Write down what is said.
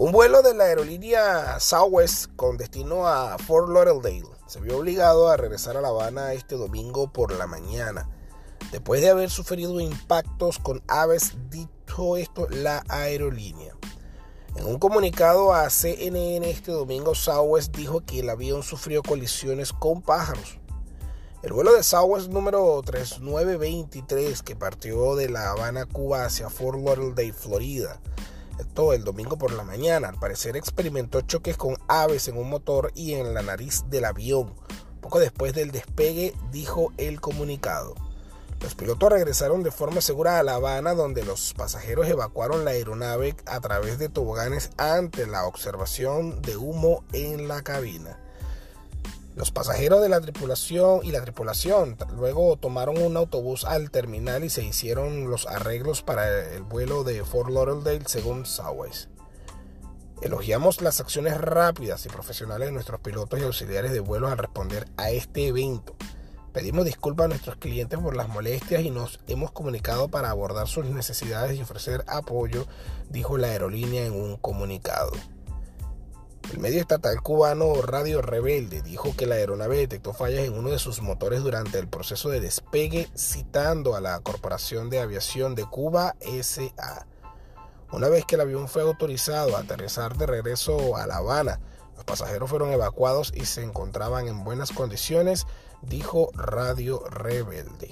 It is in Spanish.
Un vuelo de la aerolínea Southwest con destino a Fort Lauderdale se vio obligado a regresar a La Habana este domingo por la mañana, después de haber sufrido impactos con aves, dicho esto la aerolínea. En un comunicado a CNN este domingo, Southwest dijo que el avión sufrió colisiones con pájaros. El vuelo de Southwest número 3923 que partió de La Habana, Cuba hacia Fort Lauderdale, Florida, todo el domingo por la mañana. Al parecer experimentó choques con aves en un motor y en la nariz del avión. Poco después del despegue, dijo el comunicado. Los pilotos regresaron de forma segura a La Habana, donde los pasajeros evacuaron la aeronave a través de toboganes ante la observación de humo en la cabina. Los pasajeros de la tripulación y la tripulación luego tomaron un autobús al terminal y se hicieron los arreglos para el vuelo de Fort Lauderdale según Southwest. Elogiamos las acciones rápidas y profesionales de nuestros pilotos y auxiliares de vuelo al responder a este evento. Pedimos disculpas a nuestros clientes por las molestias y nos hemos comunicado para abordar sus necesidades y ofrecer apoyo, dijo la aerolínea en un comunicado. El medio estatal cubano Radio Rebelde dijo que la aeronave detectó fallas en uno de sus motores durante el proceso de despegue, citando a la Corporación de Aviación de Cuba SA. Una vez que el avión fue autorizado a aterrizar de regreso a La Habana, los pasajeros fueron evacuados y se encontraban en buenas condiciones, dijo Radio Rebelde.